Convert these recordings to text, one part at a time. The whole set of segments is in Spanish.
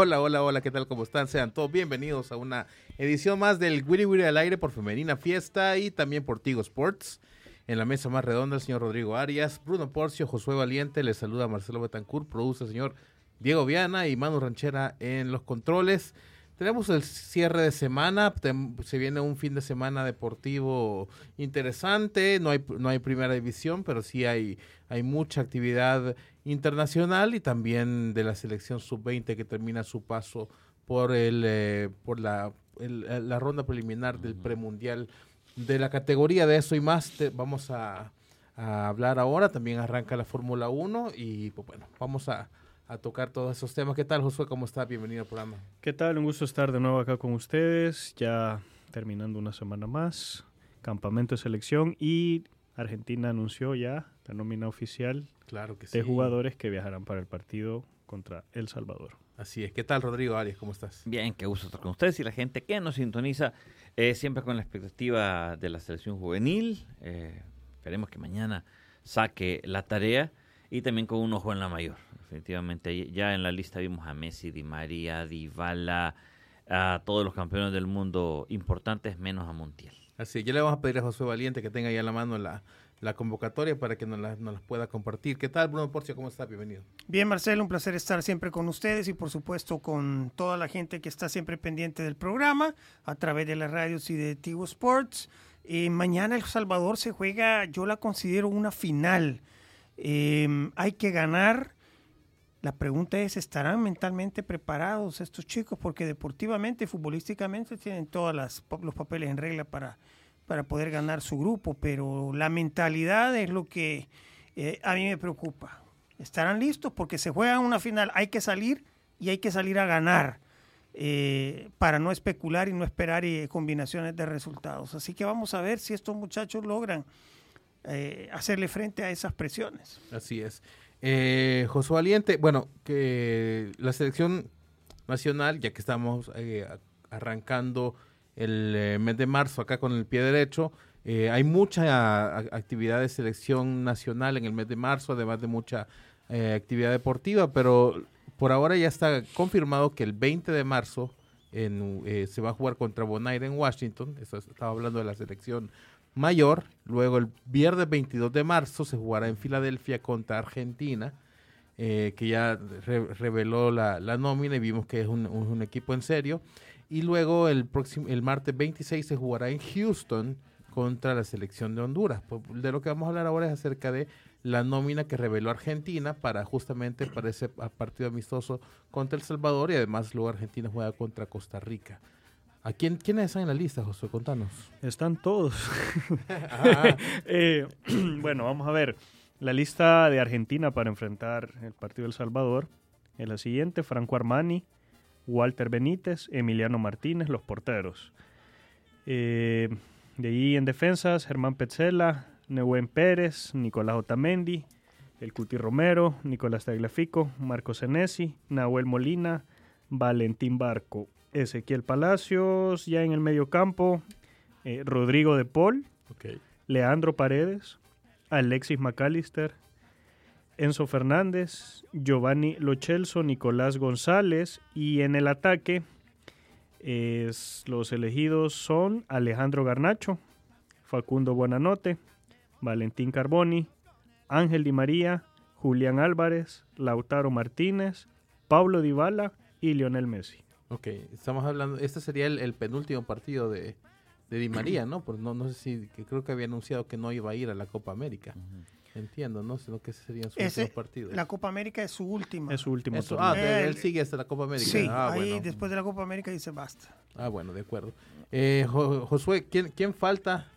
Hola, hola, hola, ¿qué tal? ¿Cómo están? Sean todos bienvenidos a una edición más del Wiri Wiri al aire por Femenina Fiesta y también por Tigo Sports. En la mesa más redonda, el señor Rodrigo Arias, Bruno Porcio, Josué Valiente, les saluda Marcelo Betancourt, produce el señor Diego Viana y Manu Ranchera en los controles. Tenemos el cierre de semana, se viene un fin de semana deportivo interesante, no hay, no hay primera división, pero sí hay, hay mucha actividad internacional y también de la selección sub-20 que termina su paso por, el, eh, por la, el- la ronda preliminar del premundial de la categoría de eso y más te- vamos a, a hablar ahora. También arranca la Fórmula 1 y pues bueno, vamos a, a tocar todos esos temas. ¿Qué tal, Josué? ¿Cómo está? Bienvenido al programa. ¿Qué tal? Un gusto estar de nuevo acá con ustedes, ya terminando una semana más, campamento de selección y Argentina anunció ya la nómina oficial Claro que sí. de jugadores que viajarán para el partido contra El Salvador. Así es. ¿Qué tal, Rodrigo Arias? ¿Cómo estás? Bien, qué gusto estar con ustedes y la gente que nos sintoniza eh, siempre con la expectativa de la selección juvenil. Eh, esperemos que mañana saque la tarea y también con un ojo en la mayor. Definitivamente, ya en la lista vimos a Messi, Di María, Dybala, a todos los campeones del mundo importantes, menos a Montiel. Así, ya le vamos a pedir a Josué Valiente que tenga ya en la mano la, la convocatoria para que nos la, nos las pueda compartir. ¿Qué tal, Bruno Porcio? ¿Cómo está? Bienvenido. Bien, Marcelo, un placer estar siempre con ustedes y por supuesto con toda la gente que está siempre pendiente del programa a través de las radios y de Tigo Sports. Eh, mañana El Salvador se juega, yo la considero una final. Eh, hay que ganar. La pregunta es, ¿estarán mentalmente preparados estos chicos? Porque deportivamente, futbolísticamente, tienen todos los papeles en regla para, para poder ganar su grupo, pero la mentalidad es lo que eh, a mí me preocupa. ¿Estarán listos? Porque se juega una final, hay que salir y hay que salir a ganar eh, para no especular y no esperar eh, combinaciones de resultados. Así que vamos a ver si estos muchachos logran eh, hacerle frente a esas presiones. Así es. Eh, Josué Valiente, bueno, que la selección nacional, ya que estamos eh, arrancando el eh, mes de marzo acá con el pie derecho, eh, hay mucha actividad de selección nacional en el mes de marzo, además de mucha eh, actividad deportiva, pero por ahora ya está confirmado que el 20 de marzo en, se va a jugar contra Bonaire en Washington, estaba hablando de la selección mayor. Luego el viernes 22 de marzo se jugará en Filadelfia contra Argentina, eh, que ya re- reveló la, la nómina y vimos que es un, un- equipo en serio. Y luego el próximo, el martes 26 se jugará en Houston contra la selección de Honduras. Pues, De lo que vamos a hablar ahora es acerca de la nómina que reveló Argentina para justamente para ese partido amistoso contra El Salvador y además luego Argentina juega contra Costa Rica. ¿A quién, quiénes están en la lista, José? Contanos. Están todos. Ah, Eh, bueno, vamos a ver. La lista de Argentina para enfrentar el partido del Salvador es la siguiente. Franco Armani, Walter Benítez, Emiliano Martínez, los porteros. Eh, de ahí en defensas, Germán Petzela, Nehuen Pérez, Nicolás Otamendi, El Cuti Romero, Nicolás Tagliafico, Marco Senesi, Nahuel Molina, Valentín Barco, Ezequiel Palacios, ya en el medio campo, eh, Rodrigo de Paul. Leandro Paredes, Alexis McAllister, Enzo Fernández, Giovanni Lochelso, Nicolás González y en el ataque es- los elegidos son Alejandro Garnacho, Facundo Buenanote, Valentín Carboni, Ángel Di María, Julián Álvarez, Lautaro Martínez, Pablo Dybala y Lionel Messi. Ok, estamos hablando, este sería el, el penúltimo partido de, de Di María, ¿no? Porque no, no sé si, que creo que había anunciado que no iba a ir a la Copa América. entiendo, ¿no? Sino que ese serían sus Ese- últimos partidos. La Copa América es su última. Es su último Eso- ah, de- él sigue hasta la Copa América. Sí, ah, ahí bueno. después de la Copa América dice basta. Ah, bueno, de acuerdo. Eh, Jo- Josué, ¿quién, quién falta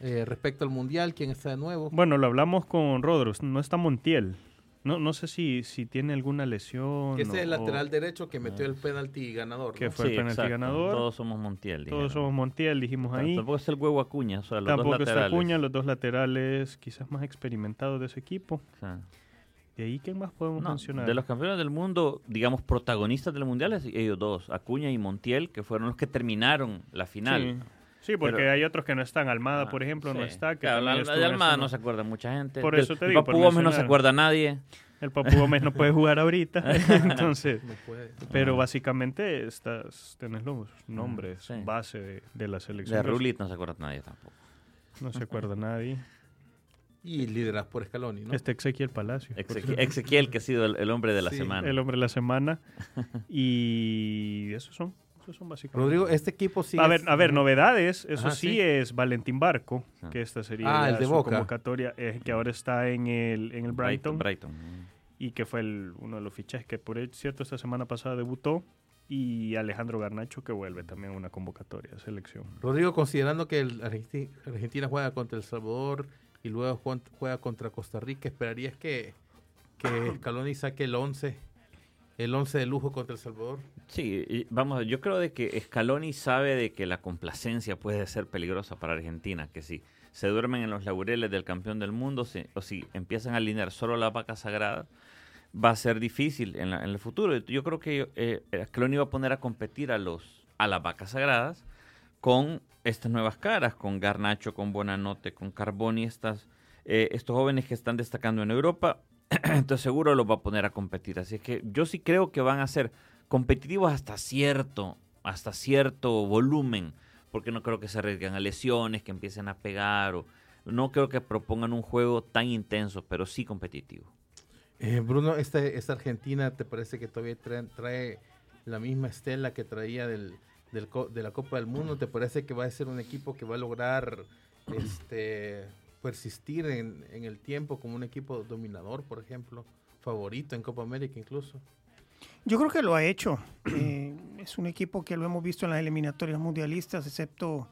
eh, respecto al Mundial? ¿Quién está de nuevo? Bueno, lo hablamos con Rodros. No está Montiel. No, no sé si, si tiene alguna lesión. que ese es el o- lateral derecho que metió el penalti ganador. Que ¿no? fue el penalti ganador. Todos somos Montiel. Todos somos Montiel, dijimos ahí. Tampoco es el huevo Acuña, o sea, los Tampoco dos laterales. Acuña, los dos laterales quizás más experimentados de ese equipo. Sea, ¿De ahí quién más podemos no, mencionar? de los campeones del mundo, digamos, protagonistas del mundial, es ellos dos, Acuña y Montiel, que fueron los que terminaron la final. Sí, Sí, porque Pero- hay otros que no están. Almada, Ah, por ejemplo, no está. Que Claro, la- de Almada no se acuerda mucha gente. Por eso te digo, Papu por Gómez no se acuerda nadie. El Papu Gómez no puede jugar ahorita. entonces, No puede. pero básicamente estás, tenés los nombres sí. base de, de la selección. De Rulit no se acuerda nadie tampoco. No se acuerda nadie. Y lideras por Scaloni, ¿no? Este Ezequiel Palacio. Ezequiel, que ha sido el, el hombre de la Sí, semana. El hombre de la semana. Y esos son. Esos son básicamente. Rodrigo, este equipo sí. a ver, a ver, novedades. Eso Ajá, sí, sí. es Valentín Barco, Ah. que esta sería Ah, ya el de su Boca. convocatoria, eh, que ahora está en el, en el Brighton, Brighton. y que fue el- uno de los fichajes que por cierto esta semana pasada debutó. Y Alejandro Garnacho que vuelve también a una convocatoria de selección. Rodrigo, considerando que el Argenti- Argentina juega contra El Salvador y luego juega contra Costa Rica, ¿esperarías que, que Scaloni saque el 11, el 11 de lujo contra El Salvador? Sí, vamos, yo creo de que Scaloni sabe de que la complacencia puede ser peligrosa para Argentina, que si se duermen en los laureles del campeón del mundo si- o si empiezan a alinear solo la vaca sagrada, va a ser difícil en, la- en el futuro. Yo creo que eh, Scaloni va a poner a competir a los a las vacas sagradas con estas nuevas caras, con Garnacho, con Bonanote, con Carboni, estas, eh, estos jóvenes que están destacando en Europa, entonces seguro los va a poner a competir. Así es que yo sí creo que van a ser competitivos hasta cierto, hasta cierto volumen, porque no creo que se arriesguen a lesiones, que empiecen a pegar, o no creo que propongan un juego tan intenso, pero sí competitivo. Eh, Bruno, esta, esta Argentina, ¿te parece que todavía trae, trae la misma estela que traía del, de la Copa del Mundo? ¿Te parece que va a ser un equipo que va a lograr este, persistir en, en el tiempo como un equipo dominador, por ejemplo? Favorito en Copa América incluso. Yo creo que lo ha hecho. Eh, es un equipo que lo hemos visto en las eliminatorias mundialistas, excepto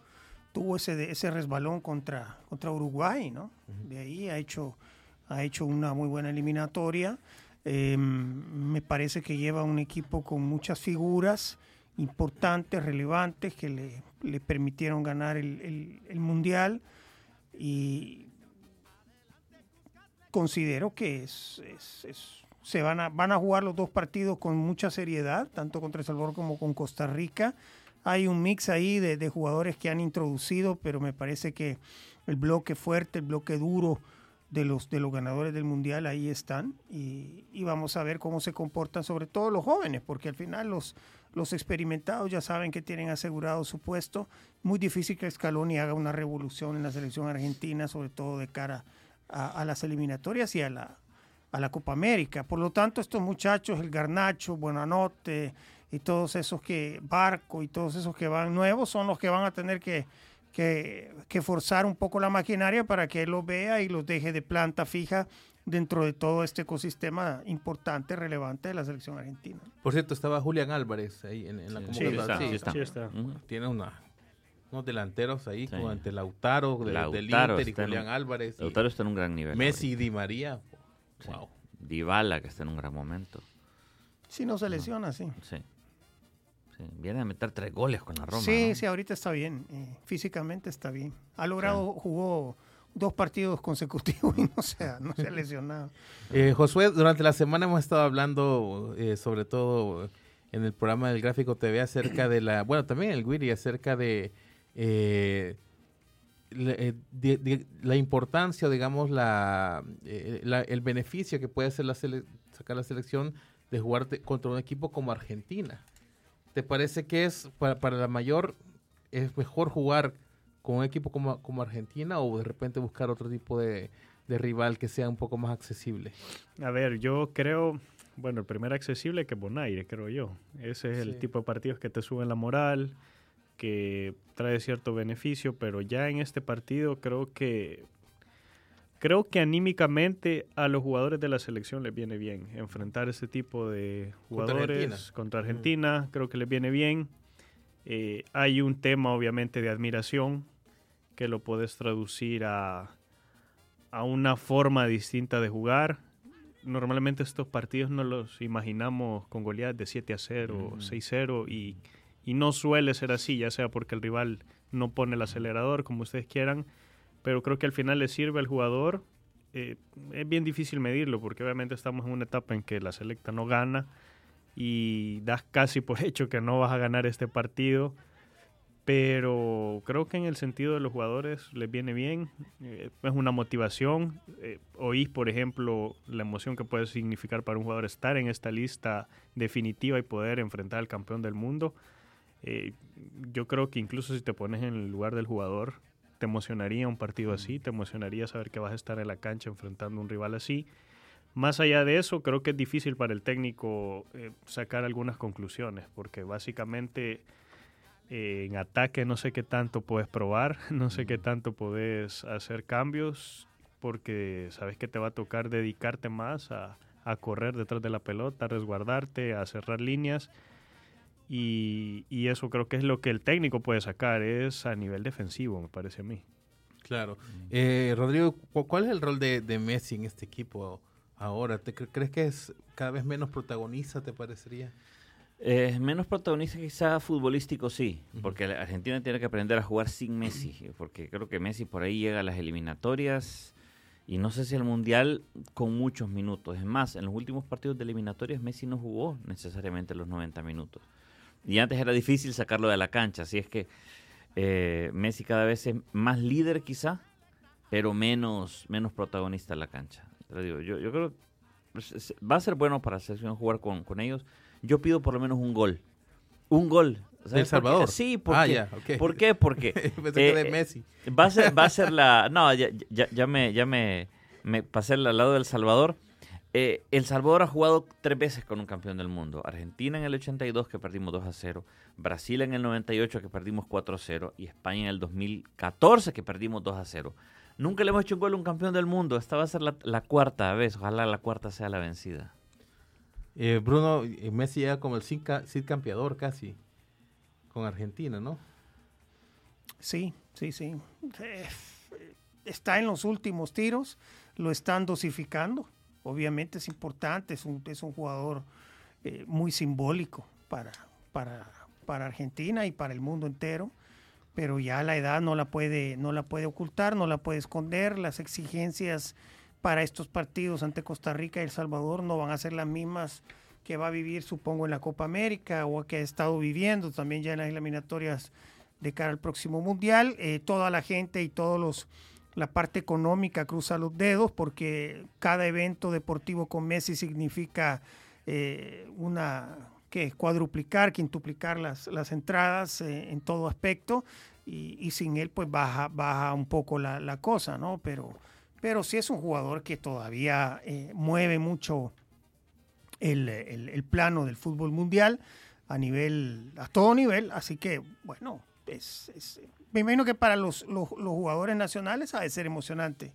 tuvo ese, ese resbalón contra, contra Uruguay, ¿no? De ahí ha hecho, ha hecho una muy buena eliminatoria. Eh, me parece que lleva un equipo con muchas figuras importantes, relevantes, que le, le permitieron ganar el, el- el Mundial. Y considero que es, es- se van a, van a jugar los dos partidos con mucha seriedad, tanto contra El Salvador como con Costa Rica. Hay un mix ahí de jugadores que han introducido, pero me parece que el bloque fuerte, el bloque duro de los, de los ganadores del Mundial ahí están. Y, y vamos a ver cómo se comportan, sobre todo los jóvenes, porque al final los, los experimentados ya saben que tienen asegurado su puesto. Muy difícil que Scaloni haga una revolución en la selección argentina, sobre todo de cara a, las eliminatorias y a la, a la Copa América. Por lo tanto, estos muchachos, el Garnacho, Buenanote y todos esos que, Barco y todos esos que van nuevos, son los que van a tener que, que, que forzar un poco la maquinaria para que él los vea y los deje de planta fija dentro de todo este ecosistema importante, relevante de la selección argentina. Por cierto, estaba Julián Álvarez ahí en, en la Sí, convocatoria. Sí, sí está. Sí está. Tiene una, unos delanteros ahí, Sí. como ante Lautaro, de- del Lautaro Inter y en Julián un- Álvarez. y Lautaro está en un gran nivel. Messi y Di María. Sí. Wow. Dybala, que está en un gran momento. Si no se lesiona, sí. Sí. Sí, Viene a meter tres goles con la Roma. sí, ¿no? sí, ahorita está bien. eh, físicamente está bien. Ha logrado, jugó dos partidos consecutivos y no se ha, no se ha lesionado. Eh, Josué, durante la semana hemos estado hablando, eh, sobre todo en el programa del Gráfico TV, acerca de la, bueno, también el Wiri, acerca de, eh, la, eh, de- de- la importancia, digamos, la, eh, la- el beneficio que puede hacer la sele- sacar la selección de jugar contra un equipo como Argentina. ¿Te parece que es para, para la mayor es mejor jugar con un equipo como, como Argentina o de repente buscar otro tipo de, de rival que sea un poco más accesible? A ver, yo creo, bueno, el primer accesible que Bonaire, creo yo. Ese es Sí. el tipo de partidos que te suben la moral, que trae cierto beneficio, pero ya en este partido creo que creo que anímicamente a los jugadores de la selección les viene bien enfrentar ese tipo de Contra jugadores Argentina. contra Argentina. Creo que les viene bien. Eh, hay un tema, obviamente, de admiración que lo puedes traducir a, a una forma distinta de jugar. Normalmente estos partidos no los imaginamos con goleadas de 7 a 0, 6-0 y, y no suele ser así, ya sea porque el rival no pone el acelerador, como ustedes quieran, pero creo que al final le sirve al jugador. Eh, es bien difícil medirlo porque obviamente estamos en una etapa en que la selecta no gana y das casi por hecho que no vas a ganar este partido. Pero creo que en el sentido de los jugadores les viene bien, eh, es una motivación. Eh, oís, por ejemplo, la emoción que puede significar para un jugador estar en esta lista definitiva y poder enfrentar al campeón del mundo. Eh, yo creo que incluso si te pones en el lugar del jugador, te emocionaría un partido así, te emocionaría saber que vas a estar en la cancha enfrentando a un rival así. Más allá de eso, creo que es difícil para el técnico eh, sacar algunas conclusiones, porque básicamente eh, en ataque no sé qué tanto puedes probar, no sé qué tanto puedes hacer cambios, porque sabes que te va a tocar dedicarte más a, a correr detrás de la pelota, a resguardarte, a cerrar líneas. Y, y eso creo que es lo que el técnico puede sacar, es a nivel defensivo, me parece a mí. Claro. Eh, Rodrigo, ¿cu- ¿cuál es el rol de, de Messi en este equipo ahora? ¿Te cre- ¿Crees que es cada vez menos protagonista, te parecería? Eh, menos protagonista quizá futbolístico sí, porque la Argentina tiene que aprender a jugar sin Messi, porque creo que Messi por ahí llega a las eliminatorias y no sé si al Mundial con muchos minutos. Es más, en los últimos partidos de eliminatorias Messi no jugó necesariamente los 90 minutos. Y antes era difícil sacarlo de la cancha, así es que eh, Messi cada vez es más líder quizá, pero menos, menos protagonista en la cancha. Te lo digo, yo, yo creo que va a ser bueno para la selección jugar con, con ellos. Yo pido por lo menos un gol. Un gol. ¿Sabes por qué? Salvador? Sí, porque, Ah, ya, ok. ¿por qué? Porque Pensé que eh, de Messi. va a ser, va a ser la. No, ya, ya, ya me, ya me, me pasé al lado del Salvador. Eh, el Salvador ha jugado tres veces con un campeón del mundo. Argentina en el 82 que perdimos 2 a 0. Brasil en el 98 que perdimos 4 a 0. Y España en el 2014 que perdimos 2 a 0. Nunca le hemos hecho un gol a un campeón del mundo. Esta va a ser la, la cuarta vez. Ojalá la cuarta sea la vencida. Eh, Bruno, eh, Messi ya como el Cid, ca- Cid campeador casi con Argentina, ¿no? Sí, sí, sí. Está en los últimos tiros, lo están dosificando. Obviamente es importante, es un, es un jugador eh, muy simbólico para, para, para Argentina y para el mundo entero, pero ya la edad no la, puede, no la puede ocultar, no la puede esconder. Las exigencias para estos partidos ante Costa Rica y El Salvador no van a ser las mismas que va a vivir, supongo, en la Copa América o que ha estado viviendo también ya en las eliminatorias de cara al próximo mundial. Eh, toda la gente y todos los la parte económica cruza los dedos porque cada evento deportivo con Messi significa eh, una que cuadruplicar, quintuplicar las, las entradas eh, en todo aspecto y, sin él pues baja, baja un poco la, la cosa, ¿no? Pero, pero sí es un jugador que todavía eh, mueve mucho el, el- plano del fútbol mundial a nivel, a todo nivel, así que bueno, es- me imagino que para los, los- jugadores nacionales ha de ser emocionante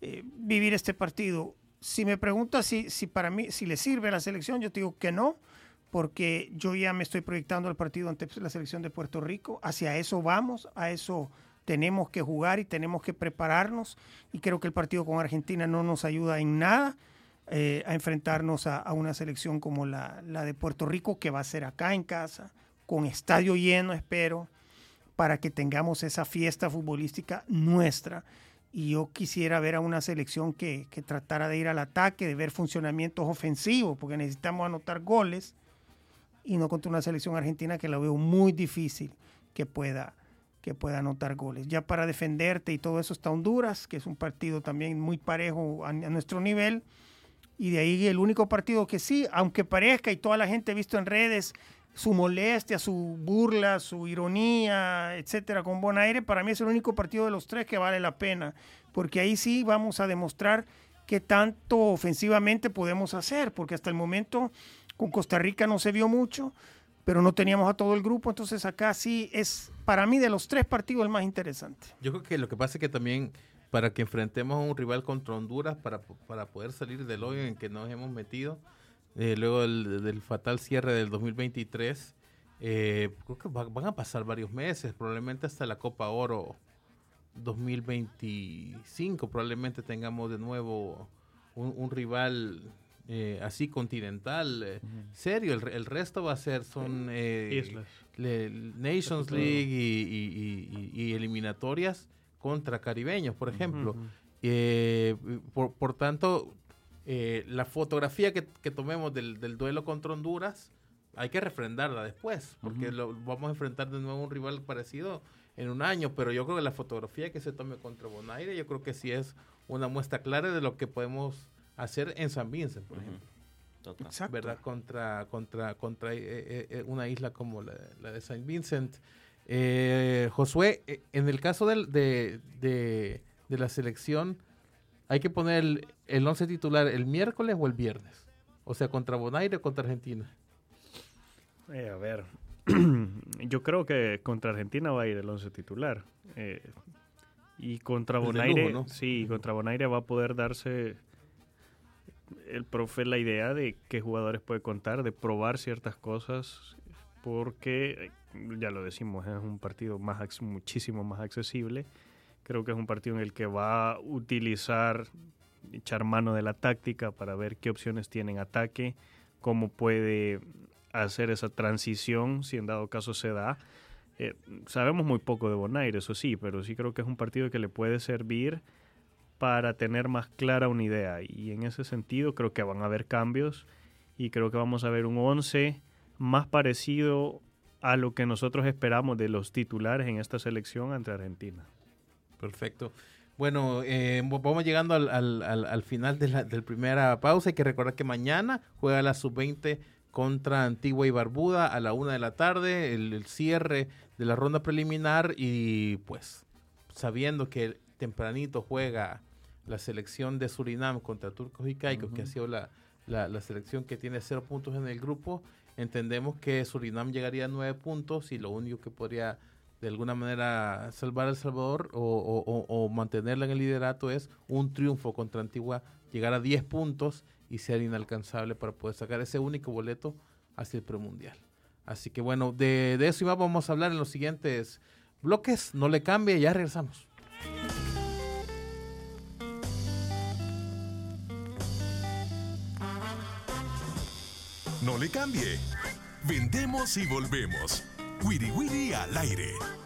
eh, vivir este partido. Si me preguntas si, si para mí, si le sirve a la selección, yo te digo que no, porque yo ya me estoy proyectando al partido ante la selección de Puerto Rico. Hacia eso vamos, a eso tenemos que jugar y tenemos que prepararnos. Y creo que el partido con Argentina no nos ayuda en nada eh, a enfrentarnos a, a una selección como la, la de Puerto Rico, que va a ser acá en casa, con estadio lleno, espero, para que tengamos esa fiesta futbolística nuestra. Y yo quisiera ver a una selección que, que tratara de ir al ataque, de ver funcionamientos ofensivos, porque necesitamos anotar goles y no contra una selección argentina que la veo muy difícil que pueda, que pueda anotar goles. Ya para defenderte y todo eso está Honduras, que es un partido también muy parejo a, a nuestro nivel. Y de ahí el único partido que sí, aunque parezca y toda la gente ha visto en redes su molestia, su burla, su ironía, etcétera, con Bonaire, para mí es el único partido de los tres que vale la pena, porque ahí sí vamos a demostrar qué tanto ofensivamente podemos hacer, porque hasta el momento con Costa Rica no se vio mucho, pero no teníamos a todo el grupo, entonces acá sí es para mí de los tres partidos el más interesante. Yo creo que lo que pasa es que también para que enfrentemos a un rival contra Honduras para, para poder salir del hoyo en que nos hemos metido. Eh, luego del, del fatal cierre del 2023. Eh, creo que va- van a pasar varios meses, probablemente hasta la Copa Oro 2025. Probablemente tengamos de nuevo un, un rival eh, así continental, eh, serio. El, el resto va a ser, son eh, Islas. le- Nations. League y, y- y- y eliminatorias contra caribeños, por ejemplo. Ujú. Eh, por, por tanto, eh, la fotografía que, que tomemos del, del duelo contra Honduras hay que refrendarla después, porque lo, vamos a enfrentar de nuevo a un rival parecido en un año, pero yo creo que la fotografía que se tome contra Bonaire, yo creo que sí es una muestra clara de lo que podemos hacer en San Vincent, por ejemplo. Total. Exacto. ¿verdad? Contra, contra, contra eh, eh, eh, una isla como la, la de Saint Vincent. Eh, Josué, eh, en el caso del- de, de, de la selección, ¿hay que poner el, el once titular el miércoles o el viernes? O sea, contra Bonaire o contra Argentina. Eh, a ver, yo creo que contra Argentina va a ir el 11 titular. eh, y contra Bonaire, lujo, ¿no? sí, contra Bonaire va a poder darse el profe la idea de qué jugadores puede contar, de probar ciertas cosas, porque, ya lo decimos, es un partido más muchísimo más accesible. Creo que es un partido en el que va a utilizar, echar mano de la táctica para ver qué opciones tiene en ataque, cómo puede hacer esa transición, si en dado caso se da. Eh, sabemos muy poco de Bonaire, eso sí, pero sí creo que es un partido que le puede servir para tener más clara una idea. Y en ese sentido creo que van a haber cambios y creo que vamos a ver un 11 más parecido a lo que nosotros esperamos de los titulares en esta selección ante Argentina. Perfecto. Bueno, eh, vamos llegando al, al- al- al final de la del primera pausa. Hay que recordar que mañana juega la sub-20 contra Antigua y Barbuda a la una de la tarde, el, el cierre de la ronda preliminar y pues sabiendo que tempranito juega la selección de Surinam contra Turcos y Caicos, que ha sido la, la- la selección que tiene cero puntos en el grupo, entendemos que Surinam llegaría a nueve puntos y lo único que podría de alguna manera salvar a El Salvador o, mantenerla en el liderato es un triunfo contra Antigua, llegar a 10 puntos y ser inalcanzable para poder sacar ese único boleto hacia el premundial. Así que bueno, de, de eso y más vamos a hablar en los siguientes bloques. No le cambie, ya regresamos. No le cambie. Vendemos y volvemos. Wiri Wiri al aire.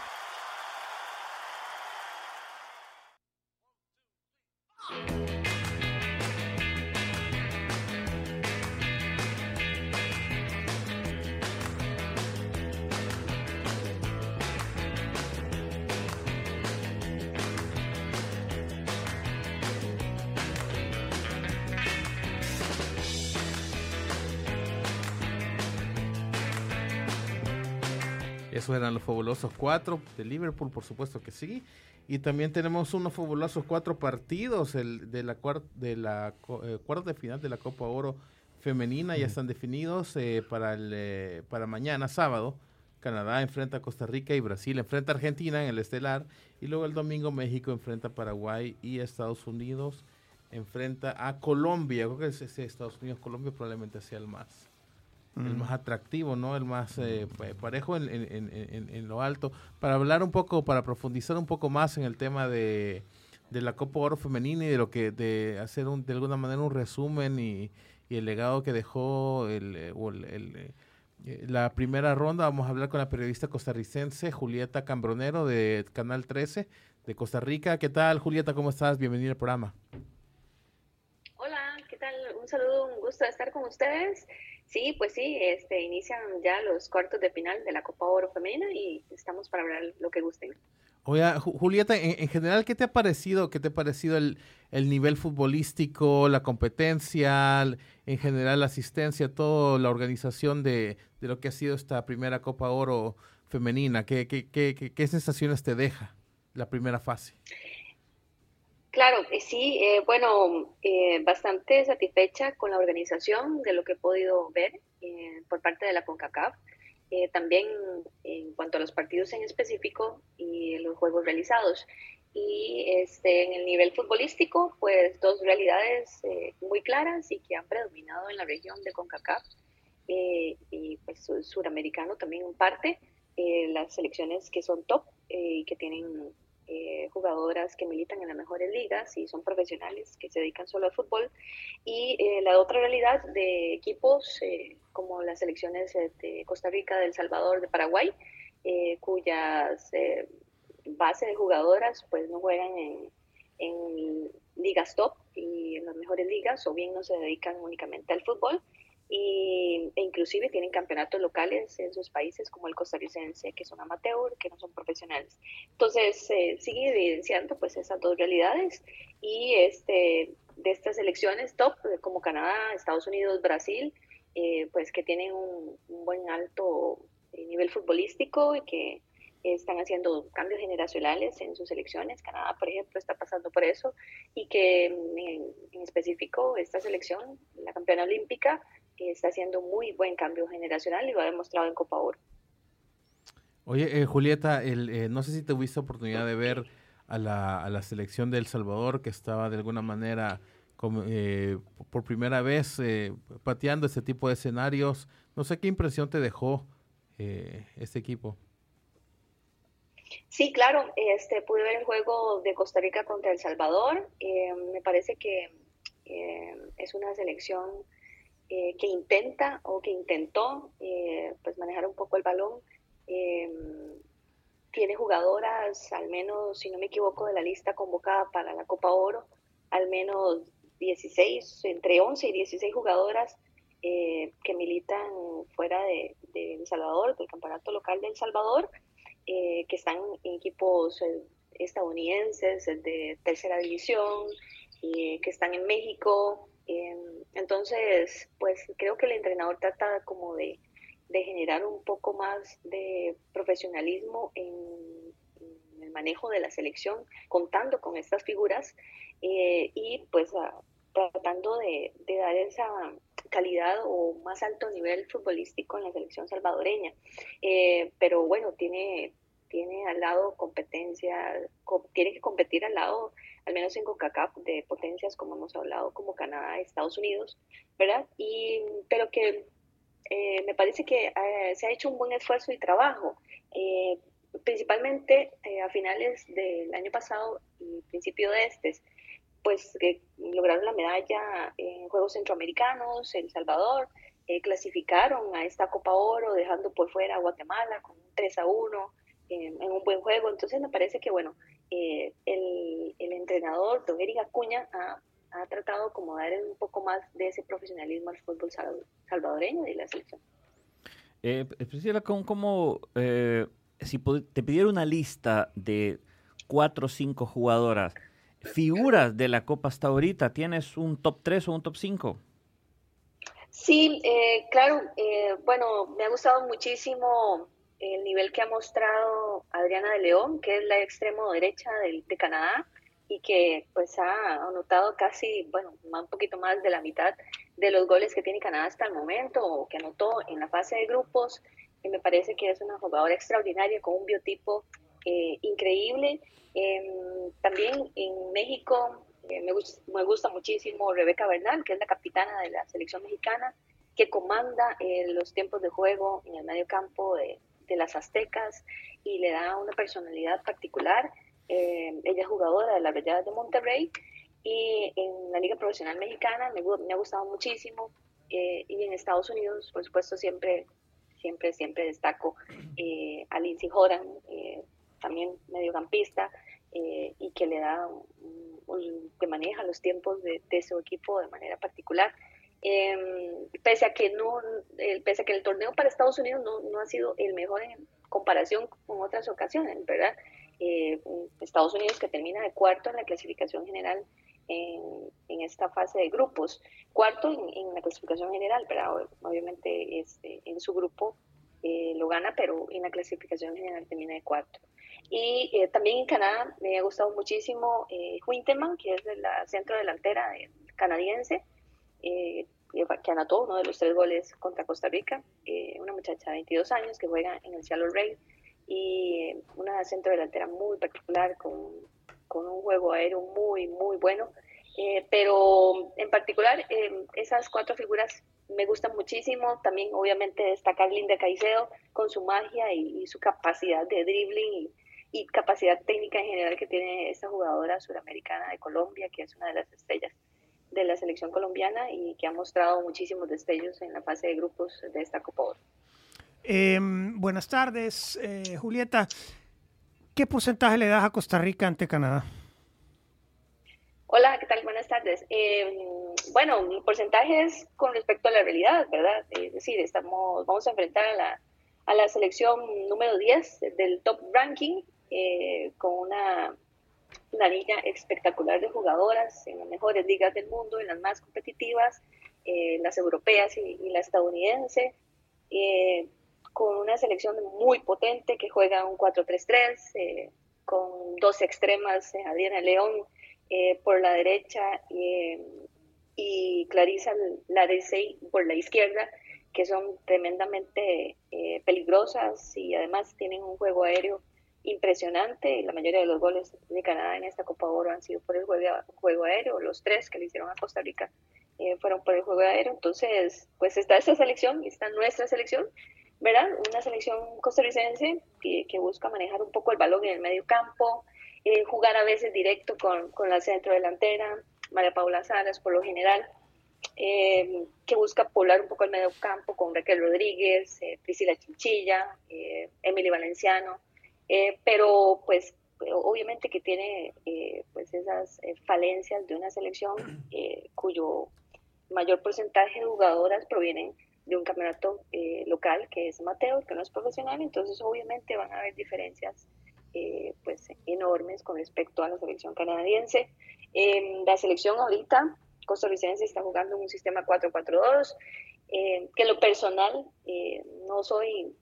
Eran los fabulosos cuatro de Liverpool, por supuesto que sí. Y también tenemos unos fabulosos cuatro partidos el, de la, cuar- de la eh, cuarta de final de la Copa Oro femenina. Ya están definidos eh, para, el, eh, para mañana, sábado. Canadá enfrenta a Costa Rica y Brasil enfrenta a Argentina en el estelar. Y luego el domingo México enfrenta a Paraguay y Estados Unidos enfrenta a Colombia. Creo que ese Estados Unidos-Colombia probablemente sea el más el más atractivo, ¿no? El más eh, pa- parejo en, en- en- en- en lo alto. Para hablar un poco, para profundizar un poco más en el tema de, de la Copa Oro Femenina y de lo que, de hacer un, de alguna manera un resumen y, y el legado que dejó el, eh, o el- el, eh, la primera ronda, vamos a hablar con la periodista costarricense Julieta Cambronero de Canal 13 de Costa Rica. ¿Qué tal, Julieta? ¿Cómo estás? Bienvenida al programa. Hola, ¿qué tal? Un saludo, un gusto de estar con ustedes. Sí, pues sí, este, inician ya los cuartos de final de la Copa Oro Femenina y estamos para hablar lo que gusten. Oye, Ju- Julieta, en, en general, ¿qué te ha parecido? ¿Qué te ha parecido el, el nivel futbolístico, la competencia, en general la asistencia, toda la organización de, de lo que ha sido esta primera Copa Oro femenina? ¿Qué, qué, qué, qué- qué sensaciones te deja la primera fase? Claro, sí, eh, bueno, eh, bastante satisfecha con la organización de lo que he podido ver eh, por parte de la CONCACAF. También en cuanto a los partidos en específico y los juegos realizados. Y este, en el nivel futbolístico, pues dos realidades muy claras y que han predominado en la región de CONCACAF y pues su- suramericano también en parte, las selecciones que son top y que tienen eh, jugadoras que militan en las mejores ligas y son profesionales que se dedican solo al fútbol. Y eh, la otra realidad de equipos eh, como las selecciones eh, de Costa Rica, de El Salvador, de Paraguay, cuyas eh, base de jugadoras pues no juegan en ligas top y en las mejores ligas o bien no se dedican únicamente al fútbol y, e inclusive tienen campeonatos locales en sus países como el costarricense que son amateur, que no son profesionales. Entonces eh, sigue evidenciando pues esas dos realidades y este de estas elecciones top eh, como Canadá, Estados Unidos, Brasil, eh, pues que tienen un, un buen alto eh, nivel futbolístico y que están haciendo cambios generacionales en sus selecciones. Canadá, por ejemplo, está pasando por eso y que en, en específico esta selección, la campeona olímpica, está haciendo muy buen cambio generacional y lo ha demostrado en Copa Oro. Oye, eh, Julieta, el, eh, no sé si tuviste oportunidad de ver a la, a la selección de El Salvador que estaba de alguna manera como, eh, por primera vez eh, pateando este tipo de escenarios. No sé qué impresión te dejó eh, este equipo. Sí, claro, este, pude ver el juego de Costa Rica contra El Salvador. Me parece que es una selección eh, que intenta o que intentó eh, pues manejar un poco el balón. Eh, tiene jugadoras, al menos, si no me equivoco, de la lista convocada para la Copa Oro, al menos 16, entre 11 y 16 jugadoras eh, que militan fuera de, de El Salvador, del campeonato local de El Salvador que están en equipos estadounidenses de tercera división, que están en México. Eh, entonces, pues creo que el entrenador trata como de, de generar un poco más de profesionalismo en, el manejo de la selección, contando con estas figuras eh, y pues a- tratando de, de dar esa calidad o más alto nivel futbolístico en la selección salvadoreña. Eh, pero bueno, tiene, tiene al lado competencia, co- tiene que competir al lado, al menos en CONCACAF, de potencias como hemos hablado, como Canadá, Estados Unidos, ¿verdad? Y, pero que eh, me parece que eh, se ha hecho un buen esfuerzo y trabajo, eh, principalmente a finales del año pasado y principio de este, pues que lograron la medalla en Juegos Centroamericanos, El Salvador, clasificaron a esta Copa Oro, dejando por fuera a Guatemala con un 3 a 1 en, en un buen juego. Entonces me parece que, bueno, eh, el, el entrenador, don Eric Acuña, ha, ha tratado como dar un poco más de ese profesionalismo al fútbol sal- salvadoreño y la selección. Eh, Priscila, ¿cómo, cómo, eh, si te pidiera una lista de cuatro o cinco jugadoras, figuras de la Copa hasta ahorita, ¿tienes un top 3 o un top 5? Sí, eh, claro, eh, bueno, me ha gustado muchísimo el nivel que ha mostrado Adriana de León, que es la extremo derecha de, Canadá y que pues ha anotado casi, bueno, un poquito más de la mitad de los goles que tiene Canadá hasta el momento o que anotó en la fase de grupos. Y me parece que es una jugadora extraordinaria con un biotipo eh, increíble. Em, también en México eh, me, me gusta muchísimo Rebeca Bernal, que es la capitana de la selección mexicana, que comanda eh, los tiempos de juego en el medio campo de, de las aztecas y le da una personalidad particular. Eh, ella es jugadora de las Rayadas de Monterrey y en la Liga Profesional Mexicana me, me ha gustado muchísimo. eh, y en Estados Unidos, por supuesto, siempre, siempre, siempre destaco eh, a Lindsey Horan, eh, también mediocampista, y que le da, que maneja los tiempos de su equipo de manera particular. Eh, pese a que no, el, pese a que el torneo para Estados Unidos no, no ha sido el mejor en comparación con otras ocasiones, ¿verdad? Eh, Estados Unidos que termina de cuarto en la clasificación general en, esta fase de grupos, cuarto en, la clasificación general, pero obviamente este, en su grupo eh, lo gana, pero en la clasificación general termina de cuarto. Y eh, también en Canadá me ha gustado muchísimo eh, que es de la centro delantera eh, canadiense, eh, que anotó uno de los tres goles contra Costa Rica, eh, una muchacha de 22 años que juega en el Seattle Rey y eh, una centro delantera muy particular con, con un juego aéreo muy, muy bueno. Eh, pero en particular, eh, esas cuatro figuras me gustan muchísimo. También, obviamente, destacar Linda Caicedo con su magia y, su capacidad de dribbling y, y, capacidad técnica en general que tiene esta jugadora suramericana de Colombia, que es una de las estrellas de la selección colombiana y que ha mostrado muchísimos destellos en la fase de grupos de esta Copa Oro. Eh, buenas tardes, eh, Julieta. ¿Qué porcentaje le das a Costa Rica ante Canadá? Hola, ¿qué tal? Buenas tardes. Eh, bueno, mi porcentaje es con respecto a la realidad, ¿verdad? Es decir, estamos, vamos a enfrentar a la, a la selección número 10 del top ranking eh, con una, una liga espectacular de jugadoras en las mejores ligas del mundo, en las más competitivas, eh, las europeas y, la estadounidense, eh, con una selección muy potente que juega un 4-3-3, eh, con dos extremas, Adriana León, por la derecha y Clarisa Larecey por la izquierda, que son tremendamente peligrosas y además tienen un juego aéreo impresionante. La mayoría de los goles de Canadá en esta Copa Oro han sido por el juego, aéreo, los tres que le hicieron a Costa Rica eh, fueron por el juego aéreo. Entonces, pues está esta selección, está nuestra selección, ¿verdad? Una selección costarricense que, que busca manejar un poco el balón en el medio campo, eh, jugar a veces directo con, con, la centro delantera, María Paula Salas por lo general, eh, que busca poblar un poco el medio campo con Raquel Rodríguez, eh, Priscila Chinchilla, Emily Valenciano, pero pues obviamente que tiene pues esas falencias de una selección cuyo mayor porcentaje de jugadoras provienen de un campeonato local que es Mateo, que no es profesional, entonces obviamente van a haber diferencias eh, pues enormes con respecto a la selección canadiense. Eh, la selección ahorita costarricense está jugando en un sistema 4-4-2, eh, que en lo personal no soy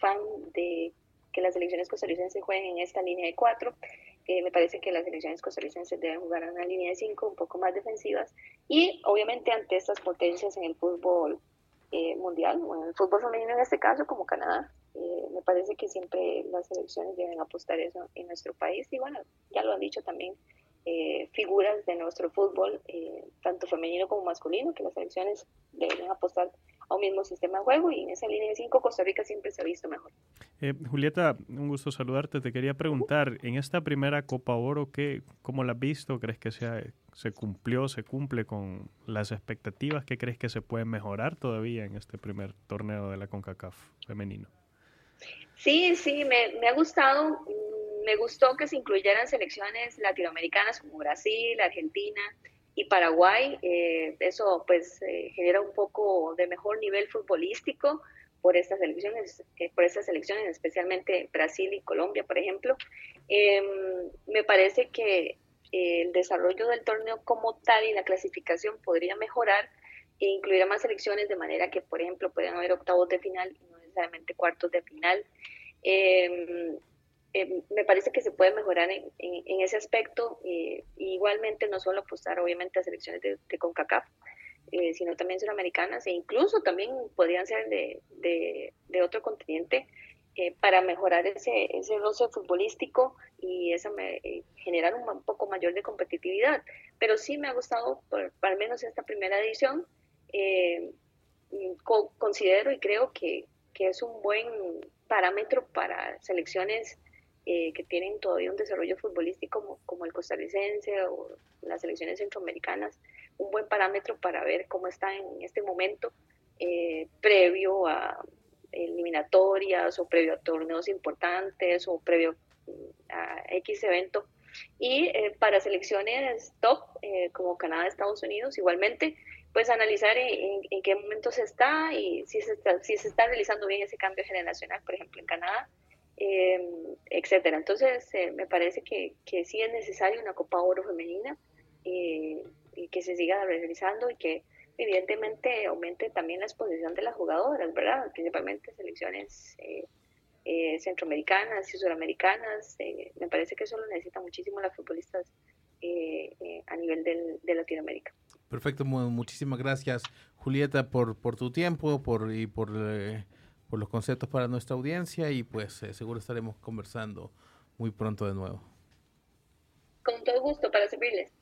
fan de que las selecciones costarricenses jueguen en esta línea de 4. me parece que las selecciones costarricenses deben jugar en una línea de 5 un poco más defensivas y obviamente ante estas potencias en el fútbol mundial o en el fútbol femenino en este caso como Canadá eh, me parece que siempre las selecciones deben apostar eso en nuestro país y bueno, ya lo han dicho también eh, figuras de nuestro fútbol, eh, tanto femenino como masculino, que las selecciones deben apostar a un mismo sistema de juego y en esa línea de 5 Costa Rica siempre se ha visto mejor. Eh, Julieta, un gusto saludarte. Te quería preguntar, en esta primera Copa Oro, ¿qué, ¿cómo la has visto? ¿Crees que se, se cumplió, se cumple con las expectativas? ¿Qué crees que se puede mejorar todavía en este primer torneo de la CONCACAF femenino? Sí, sí, me, me ha gustado. Mm, me gustó que se incluyeran selecciones latinoamericanas como Brasil, Argentina, y Paraguay. Eh, eso pues eh, genera un poco de mejor nivel futbolístico por estas elecciones, eh, por estas elecciones, especialmente Brasil y Colombia, por ejemplo. Em, me parece que el desarrollo del torneo como tal y la clasificación podría mejorar e incluir a más selecciones de manera que, por ejemplo, puedan haber octavos de final y no necesariamente cuartos de final. Eh, eh, me parece que se puede mejorar en, ese aspecto. Eh, igualmente, no solo apostar obviamente a selecciones de, CONCACAF, eh, sino también suramericanas e incluso también podrían ser de, otro continente para mejorar ese, ese roce futbolístico y esa generar un, poco mayor de competitividad. Pero sí me ha gustado, por, al menos esta primera edición, considero y creo que, que es un buen parámetro para selecciones eh, que tienen todavía un desarrollo futbolístico como, el costarricense o las selecciones centroamericanas, un buen parámetro para ver cómo está en este momento eh, previo a eliminatorias o previo a torneos importantes o previo mm, a X evento. Y eh, para selecciones top como Canadá, Estados Unidos, igualmente, pues analizar en, en, qué momento se está y si se está, si se está realizando bien ese cambio generacional, por ejemplo, en Canadá, eh, etcétera. Entonces, eh, me parece que, que, sí es necesaria una Copa Oro femenina eh, y que se siga realizando y que evidentemente aumente también la exposición de las jugadoras, ¿verdad? Principalmente selecciones eh, centroamericanas y suramericanas. me parece que eso lo necesitan muchísimo las futbolistas a nivel del, de Latinoamérica. Perfecto, muchísimas gracias Julieta por, por tu tiempo por, y por por los conceptos para nuestra audiencia y pues eh, seguro estaremos conversando muy pronto de nuevo. Con todo gusto para servirles.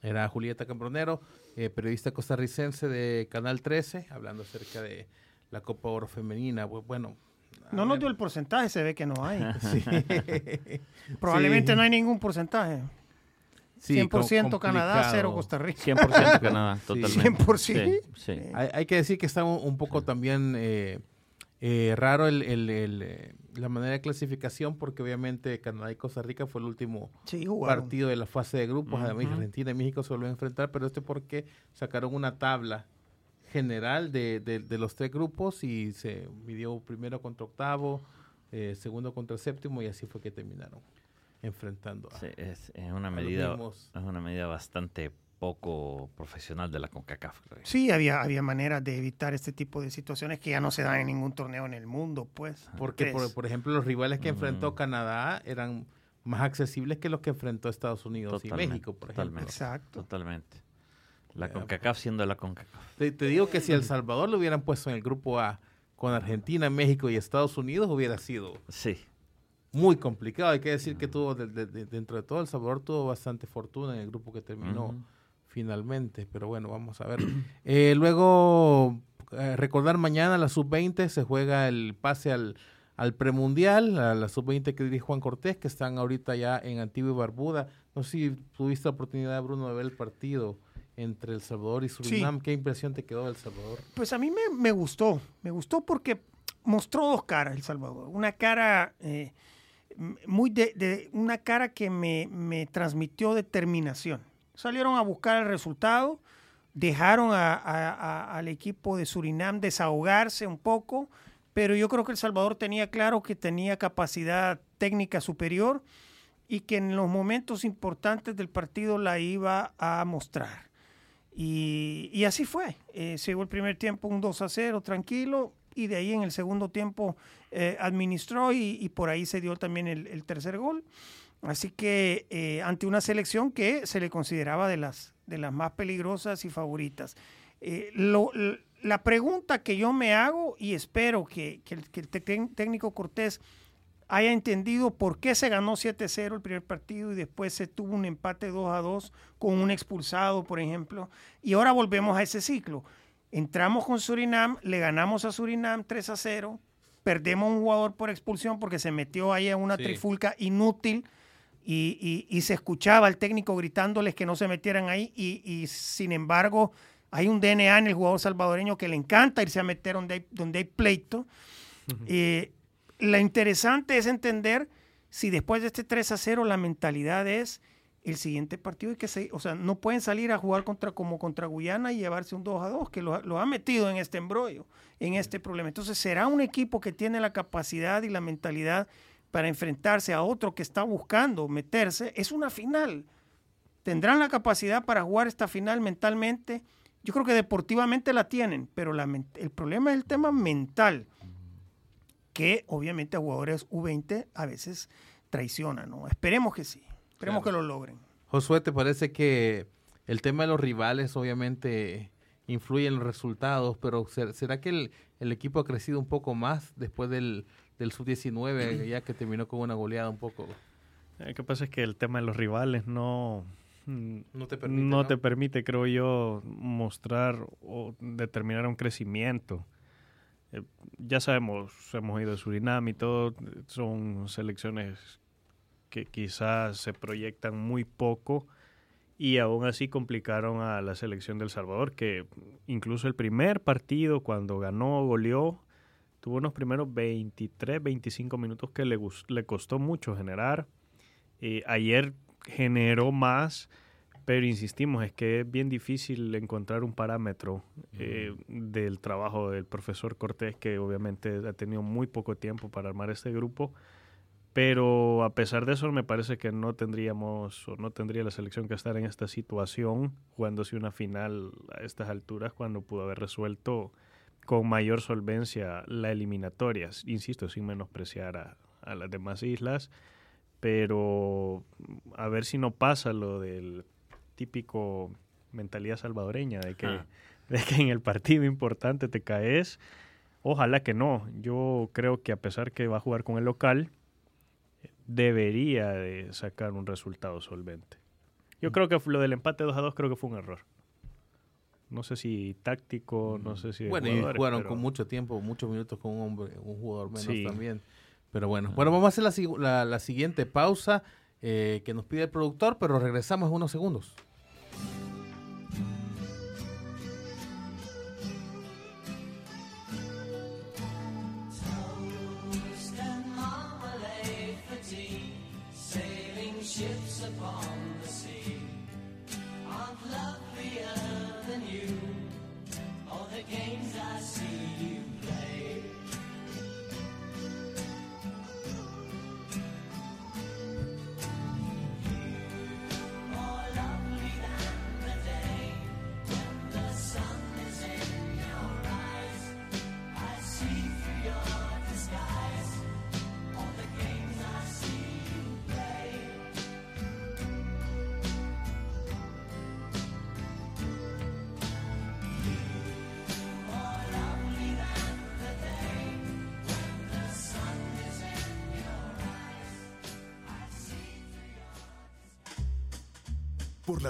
Era Julieta Cambronero, eh, periodista costarricense de Canal 13, hablando acerca de la Copa Oro Femenina. Bueno, no nos dio el porcentaje, se ve que no hay. Probablemente no hay ningún porcentaje. 100% Canadá, cero Costa Rica. 100% Canadá, totalmente. 100%. Hay, hay, que decir que está un, poco también eh, eh, raro el, el, el, eh, la manera de clasificación porque obviamente Canadá y Costa Rica fue el último partido de la fase de grupos. Además Argentina y México se volvieron a enfrentar, pero este porque sacaron una tabla general de, de, los tres grupos y se midió primero contra octavo, eh, segundo contra séptimo y así fue que terminaron enfrentando. A, sí, es, una medida, es una medida bastante poco profesional de la CONCACAF. Sí, había, había maneras de evitar este tipo de situaciones que ya no se dan en ningún torneo en el mundo, pues. Porque, por, ejemplo, los rivales que enfrentó Canadá eran más accesibles que los que enfrentó Estados Unidos y México, por ejemplo. Exacto. Totalmente. La CONCACAF siendo la CONCACAF. Te, digo que si El Salvador lo hubieran puesto en el grupo A con Argentina, México y Estados Unidos, hubiera sido sí. muy complicado. Hay que decir que tuvo, dentro de todo, El Salvador tuvo bastante fortuna en el grupo que terminó finalmente, pero bueno, vamos a ver. Eh, luego, eh, recordar mañana la sub-20 se juega el pase al, al premundial, a la sub-20 que dirige Juan Cortés, que están ahorita ya en Antigua y Barbuda. No sé si tuviste la oportunidad, Bruno, de ver el partido entre El Salvador y Surinam. ¿Qué impresión te quedó de El Salvador? Pues a mí me, me, gustó, me gustó porque mostró dos caras El Salvador. Una cara... Eh, muy de, de, una cara que me, me transmitió determinación salieron a buscar el resultado, dejaron al equipo de Surinam desahogarse un poco, pero yo creo que El Salvador tenía claro que tenía capacidad técnica superior y que en los momentos importantes del partido la iba a mostrar. Y, así fue. Eh, se el primer tiempo un 2 a 0, tranquilo, y de ahí en el segundo tiempo eh, administró y, por ahí se dio también el tercer gol. Así que eh, ante una selección que se le consideraba de las, de las más peligrosas y favoritas. Eh, la pregunta que yo me hago y espero que, el, técnico Cortés haya entendido por qué se ganó 7-0 el primer partido y después se tuvo un empate 2 2 con un expulsado, por ejemplo, y ahora volvemos a ese ciclo. Entramos con Surinam, le ganamos a Surinam 3 a 0, perdemos un jugador por expulsión porque se metió ahí en una Sí. trifulca inútil y, y- y se escuchaba al técnico gritándoles que no se metieran ahí y, y sin embargo hay un DNA en el jugador salvadoreño que le encanta irse a meter donde hay, donde hay pleito. Eh, lo interesante es entender si después de este 3 a 0 la mentalidad es el siguiente partido y que se, o sea, no pueden salir a jugar contra como contra Guyana y llevarse un 2 a 2, que lo ha metido en este embrollo, en este problema. Entonces, será un equipo que tiene la capacidad y la mentalidad para enfrentarse a otro que está buscando meterse. Es una final. Tendrán la capacidad para jugar esta final mentalmente. Yo creo que deportivamente la tienen, pero la el problema es el tema mental que obviamente a jugadores U20 a veces traicionan, ¿no? Esperemos que sí, esperemos Claro. que lo logren. Josué, ¿te parece que el tema de los rivales obviamente influye en los resultados, pero ser- ¿será que el, el equipo ha crecido un poco más después del, del sub-19, ya que terminó con una goleada un poco? Eh, Lo que pasa es que el tema de los rivales no, No te permite, no ¿no? te permite, creo yo, mostrar o determinar un crecimiento. Eh, ya sabemos, hemos ido a Surinam y todo, son selecciones que quizás se proyectan muy poco y aún así complicaron a la selección del Salvador, que incluso el primer partido, cuando ganó, goleó, tuvo unos primeros 23, 25 minutos que le, le costó mucho generar. Eh, ayer generó más, pero insistimos, es que es bien difícil encontrar un parámetro eh, del trabajo del profesor Cortés, que obviamente ha tenido muy poco tiempo para armar este grupo. Pero a pesar de eso, me parece que no tendríamos o no tendría la selección que estar en esta situación jugándose una final a estas alturas cuando pudo haber resuelto con mayor solvencia la eliminatoria. Insisto, sin menospreciar a, a las demás islas, pero a ver si no pasa lo del típico mentalidad salvadoreña de que, Ah. de que en el partido importante te caes. Ojalá que no. Yo creo que a pesar que va a jugar con el local, debería de sacar un resultado solvente. Yo creo que lo del empate 2 a 2 creo que fue un error. No sé si táctico, no sé si Bueno, y jugaron pero- con mucho tiempo, muchos minutos con un hombre, un jugador menos Sí. también. Pero bueno, bueno, vamos a hacer la, la- la siguiente pausa eh, que nos pide el productor, pero regresamos en unos segundos.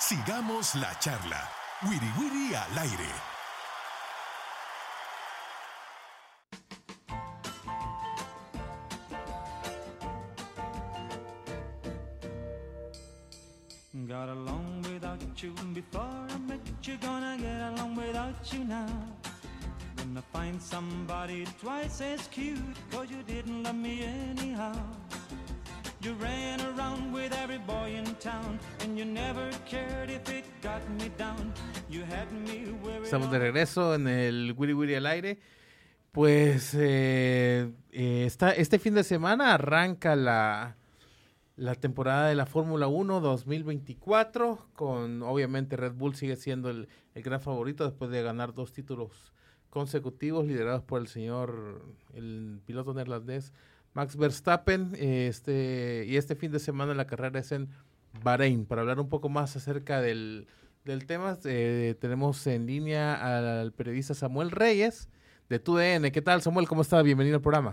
Sigamos la charla. Wiri Wiri al aire. Got along without you before I met you, gonna get along without you now. Gonna find somebody twice as cute, cause you didn't love me anyhow. You ran around with every boy in town, and you never cared if it got me down. You had me worried. Estamos de regreso en el Wiri Wiri al aire. Pues eh, eh, este fin de semana arranca la, la temporada de la Fórmula 1 2024 con obviamente Red Bull sigue siendo el, el gran favorito después de ganar dos títulos consecutivos liderados por el señor, el piloto neerlandés Max Verstappen. Este, y este fin de semana la carrera es en Bahrein. Para hablar un poco más acerca del, del tema, eh, tenemos en línea al periodista Samuel Reyes de TUDN. ¿Qué tal, Samuel? ¿Cómo está? Bienvenido al programa.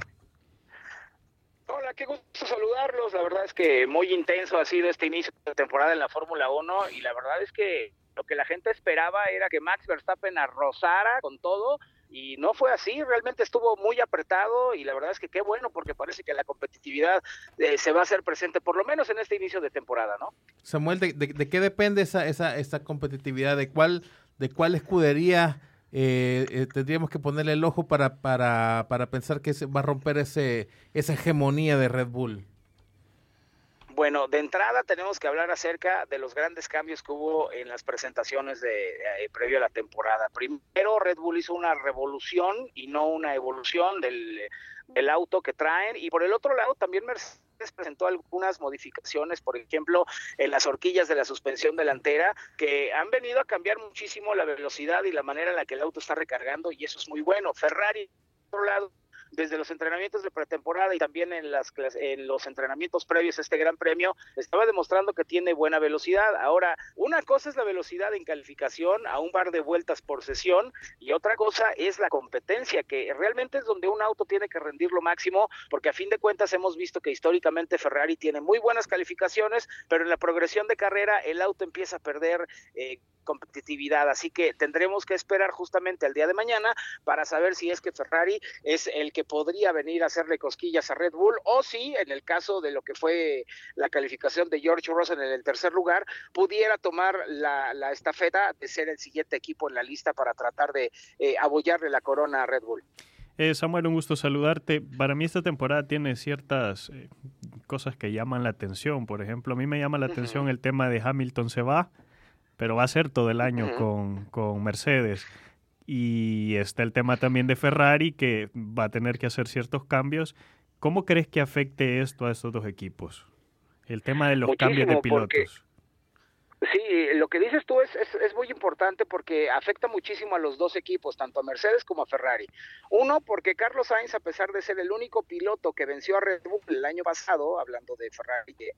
Hola, qué gusto saludarlos. La verdad es que muy intenso ha sido este inicio de temporada en la Fórmula 1 y la verdad es que lo que la gente esperaba era que Max Verstappen arrosara con todo y no fue así, realmente estuvo muy apretado y la verdad es que qué bueno porque parece que la competitividad eh, se va a hacer presente por lo menos en este inicio de temporada, ¿no? Samuel, ¿de, de- qué depende esa, esa, esa competitividad? ¿De cuál, de cuál escudería eh, eh, tendríamos que ponerle el ojo para, para, para pensar que va a romper ese, esa hegemonía de Red Bull? Bueno, de entrada tenemos que hablar acerca de los grandes cambios que hubo en las presentaciones de eh, previo a la temporada. Primero, Red Bull hizo una revolución y no una evolución del, del auto que traen. Y por el otro lado, también Mercedes presentó algunas modificaciones, por ejemplo, en las horquillas de la suspensión delantera, que han venido a cambiar muchísimo la velocidad y la manera en la que el auto está recargando, y eso es muy bueno. Ferrari, por otro lado, desde los entrenamientos de pretemporada y también en, las, en los entrenamientos previos a este gran premio, estaba demostrando que tiene buena velocidad. Ahora, una cosa es la velocidad en calificación a un par de vueltas por sesión y otra cosa es la competencia, que realmente es donde un auto tiene que rendir lo máximo, porque a fin de cuentas hemos visto que históricamente Ferrari tiene muy buenas calificaciones, pero en la progresión de carrera el auto empieza a perder eh, competitividad. Así que tendremos que esperar justamente al día de mañana para saber si es que Ferrari es el que podría venir a hacerle cosquillas a Red Bull o si en el caso de lo que fue la calificación de George Russell en el tercer lugar pudiera tomar la, la estafeta de ser el siguiente equipo en la lista para tratar de eh, abollarle la corona a Red Bull. Eh, Samuel, un gusto saludarte. Para mí esta temporada tiene ciertas eh, cosas que llaman la atención. Por ejemplo, a mí me llama la atención el tema de Hamilton se va, pero va a ser todo el año con, con Mercedes. Y está el tema también de Ferrari, que va a tener que hacer ciertos cambios. ¿Cómo crees que afecte esto a estos dos equipos? El tema de los cambios de porque- pilotos. Sí, lo que dices tú es, es, es muy importante porque afecta muchísimo a los dos equipos, tanto a Mercedes como a Ferrari. Uno, porque Carlos Sainz, a pesar de ser el único piloto que venció a Red Bull el año pasado, hablando de Ferrari, que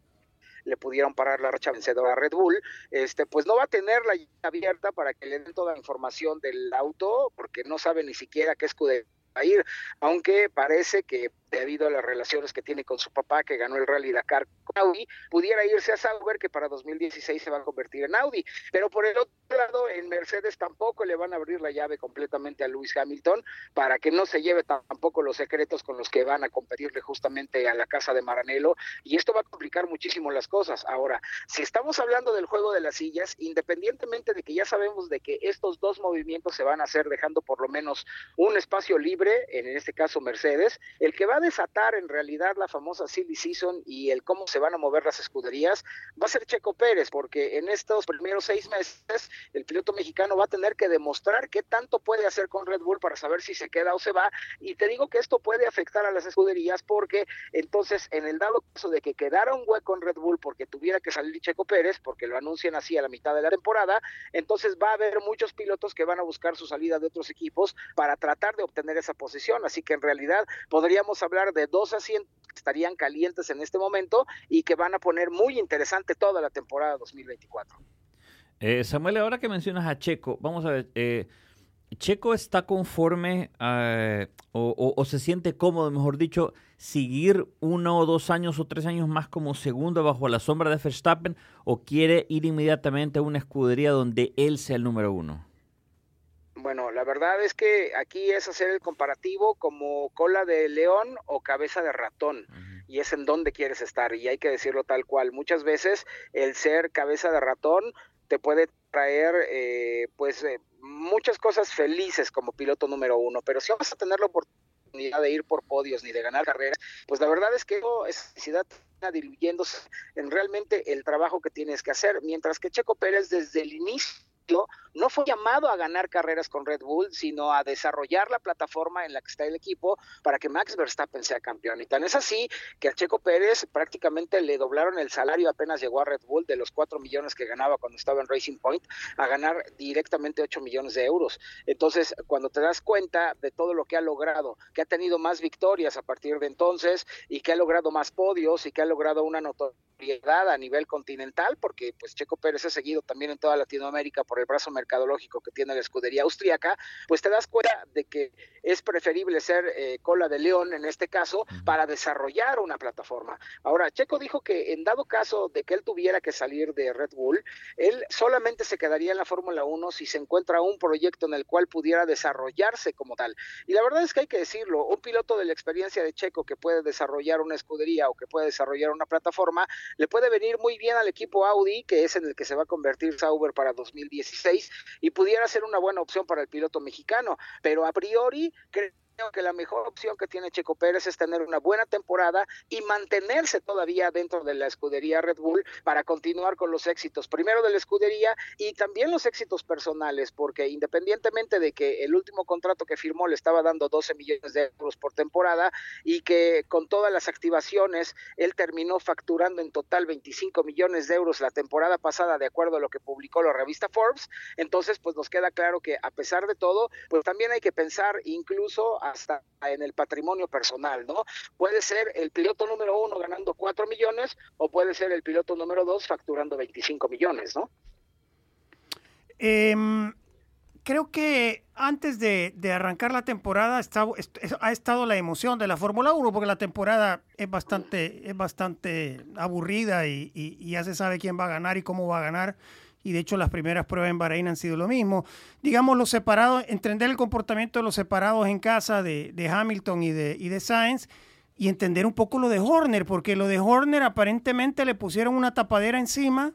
le pudieron parar la racha vencedora a Red Bull, este, pues no va a tener la abierta para que le den toda la información del auto, porque no sabe ni siquiera qué escudería ir, aunque parece que debido a las relaciones que tiene con su papá, que ganó el Rally Dakar con Audi, pudiera irse a Sauber, que para 2016 se va a convertir en Audi. Pero por el otro lado, en Mercedes tampoco le van a abrir la llave completamente a Lewis Hamilton para que no se lleve tampoco los secretos con los que van a competirle justamente a la casa de Maranello. Y esto va a complicar muchísimo las cosas. Ahora, si estamos hablando del juego de las sillas, independientemente de que ya sabemos de que estos dos movimientos se van a hacer dejando por lo menos un espacio libre, en este caso Mercedes, el que va a desatar en realidad la famosa silly season y el cómo se van a mover las escuderías va a ser Checo Pérez, porque en estos primeros seis meses el piloto mexicano va a tener que demostrar qué tanto puede hacer con Red Bull para saber si se queda o se va. Y te digo que esto puede afectar a las escuderías porque entonces en el dado caso de que quedara un hueco en Red Bull porque tuviera que salir Checo Pérez, porque lo anuncian así a la mitad de la temporada, entonces va a haber muchos pilotos que van a buscar su salida de otros equipos para tratar de obtener esa posición. Así que en realidad podríamos hablar de dos asientos que estarían calientes en este momento y que van a poner muy interesante toda la temporada 2024. Eh, Samuel, ahora que mencionas a Checo, vamos a ver, eh, Checo está conforme eh, o, se siente cómodo, mejor dicho, seguir uno o dos años o tres años más como segundo bajo la sombra de Verstappen o quiere ir inmediatamente a una escudería donde él sea el número uno. Bueno, la verdad es que aquí es hacer el comparativo como cola de león o cabeza de ratón. Y es en dónde quieres estar. Y hay que decirlo tal cual. Muchas veces el ser cabeza de ratón te puede traer eh, pues eh, muchas cosas felices como piloto número uno. Pero si vas a tener la oportunidad de ir por podios ni de ganar carreras, pues la verdad es que no, esa necesidad está diluyéndose en realmente el trabajo que tienes que hacer. Mientras que Checo Pérez desde el inicio no fue llamado a ganar carreras con Red Bull, sino a desarrollar la plataforma en la que está el equipo para que Max Verstappen sea campeón. Y tan es así que a Checo Pérez prácticamente le doblaron el salario apenas llegó a Red Bull de los 4 millones que ganaba cuando estaba en Racing Point a ganar directamente 8 millones de euros. Entonces, cuando te das cuenta de todo lo que ha logrado, que ha tenido más victorias a partir de entonces y que ha logrado más podios y que ha logrado una notoriedad a nivel continental, porque pues Checo Pérez es seguido también en toda Latinoamérica por el brazo mercadológico que tiene la escudería austríaca, pues te das cuenta de que es preferible ser eh, cola de león en este caso para desarrollar una plataforma. Ahora, Checo dijo que en dado caso de que él tuviera que salir de Red Bull, él solamente se quedaría en la Fórmula 1 si se encuentra un proyecto en el cual pudiera desarrollarse como tal. Y la verdad es que hay que decirlo, un piloto de la experiencia de Checo que puede desarrollar una escudería o que puede desarrollar una plataforma, le puede venir muy bien al equipo Audi, que es en el que se va a convertir Sauber para 2016, y pudiera ser una buena opción para el piloto mexicano. Pero a priori, que la mejor opción que tiene Checo Pérez es tener una buena temporada y mantenerse todavía dentro de la escudería Red Bull para continuar con los éxitos, primero de la escudería y también los éxitos personales, porque independientemente de que el último contrato que firmó le estaba dando 12 millones de euros por temporada y que con todas las activaciones él terminó facturando en total 25 millones de euros la temporada pasada, de acuerdo a lo que publicó la revista Forbes, entonces pues nos queda claro que a pesar de todo, pues también hay que pensar incluso hasta en el patrimonio personal, ¿no? Puede ser el piloto número uno ganando 4 millones o puede ser el piloto número dos facturando 25 millones, ¿no? Em, creo que antes de, arrancar la temporada está- est- ha estado la emoción de la Fórmula 1 porque la temporada es bastante, es bastante aburrida y ya se sabe quién va a ganar y cómo va a ganar. Y de hecho las primeras pruebas en Bahrein han sido lo mismo. Digamos, los separados, entender el comportamiento de los separados en casa de, de Hamilton y de, y de Sainz y entender un poco lo de Horner, porque lo de Horner aparentemente le pusieron una tapadera encima.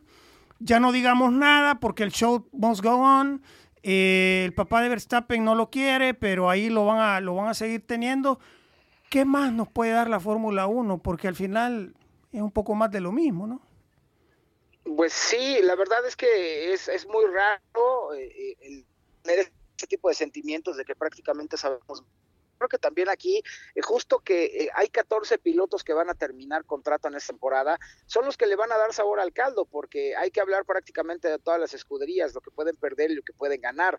Ya no digamos nada porque el show must go on. Eh, el papá de Verstappen no lo quiere, pero ahí lo van a, lo van a seguir teniendo. ¿Qué más nos puede dar la Fórmula 1? Porque al final es un poco más de lo mismo, ¿no? Pues sí, la verdad es que es, es muy raro eh, eh, el tener ese tipo de sentimientos de que prácticamente sabemos. Creo que también aquí, eh, justo que hay 14 pilotos que van a terminar contrato en esta temporada, son los que le van a dar sabor al caldo, porque hay que hablar prácticamente de todas las escuderías, lo que pueden perder y lo que pueden ganar.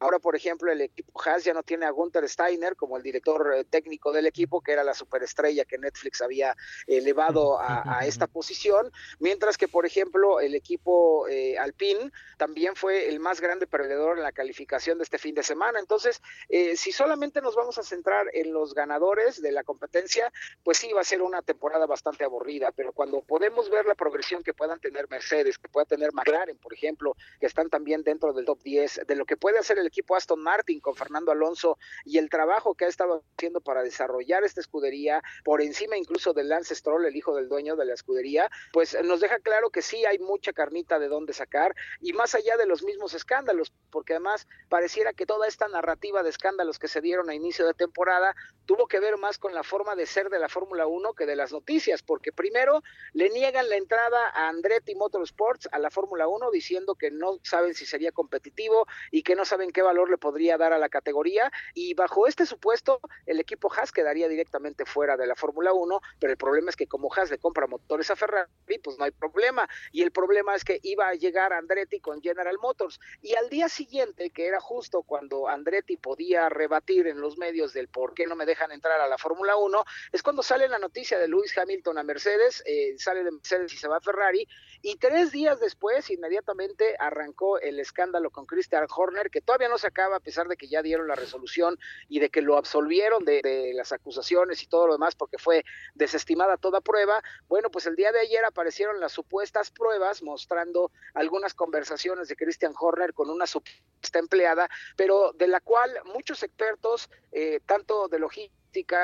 Ahora, por ejemplo, el equipo Haas ya no tiene a Gunther Steiner como el director eh, técnico del equipo, que era la superestrella que Netflix había elevado a, a esta posición, mientras que, por ejemplo, el equipo eh, Alpine también fue el más grande perdedor en la calificación de este fin de semana. Entonces, eh, si solamente nos vamos a centrar en los ganadores de la competencia, pues sí va a ser una temporada bastante aburrida, pero cuando podemos ver la progresión que puedan tener Mercedes, que pueda tener McLaren, por ejemplo, que están también dentro del top 10, de lo que puede hacer el equipo Aston Martin con Fernando Alonso y el trabajo que ha estado haciendo para desarrollar esta escudería, por encima incluso de Lance Stroll, el hijo del dueño de la escudería, pues nos deja claro que sí hay mucha carnita de dónde sacar y más allá de los mismos escándalos, porque además pareciera que toda esta narrativa de escándalos que se dieron a inicio de temporada tuvo que ver más con la forma de ser de la Fórmula 1 que de las noticias, porque primero le niegan la entrada a Andretti Motorsports a la Fórmula 1 diciendo que no saben si sería competitivo y que no saben qué valor le podría dar a la categoría y bajo este supuesto el equipo Haas quedaría directamente fuera de la Fórmula 1, pero el problema es que como Haas le compra motores a Ferrari, pues no hay problema y el problema es que iba a llegar Andretti con General Motors y al día siguiente, que era justo cuando Andretti podía rebatir en los medios del por qué no me dejan entrar a la Fórmula 1, es cuando sale la noticia de Lewis Hamilton a Mercedes, eh, sale de Mercedes y se va a Ferrari y tres días después inmediatamente arrancó el escándalo con Christian Horner que todavía no se acaba a pesar de que ya dieron la resolución y de que lo absolvieron de, las acusaciones y todo lo demás porque fue desestimada toda prueba. Bueno, pues el día de ayer aparecieron las supuestas pruebas mostrando algunas conversaciones de Christian Horner con una supuesta empleada, pero de la cual muchos expertos, eh, tanto de logística,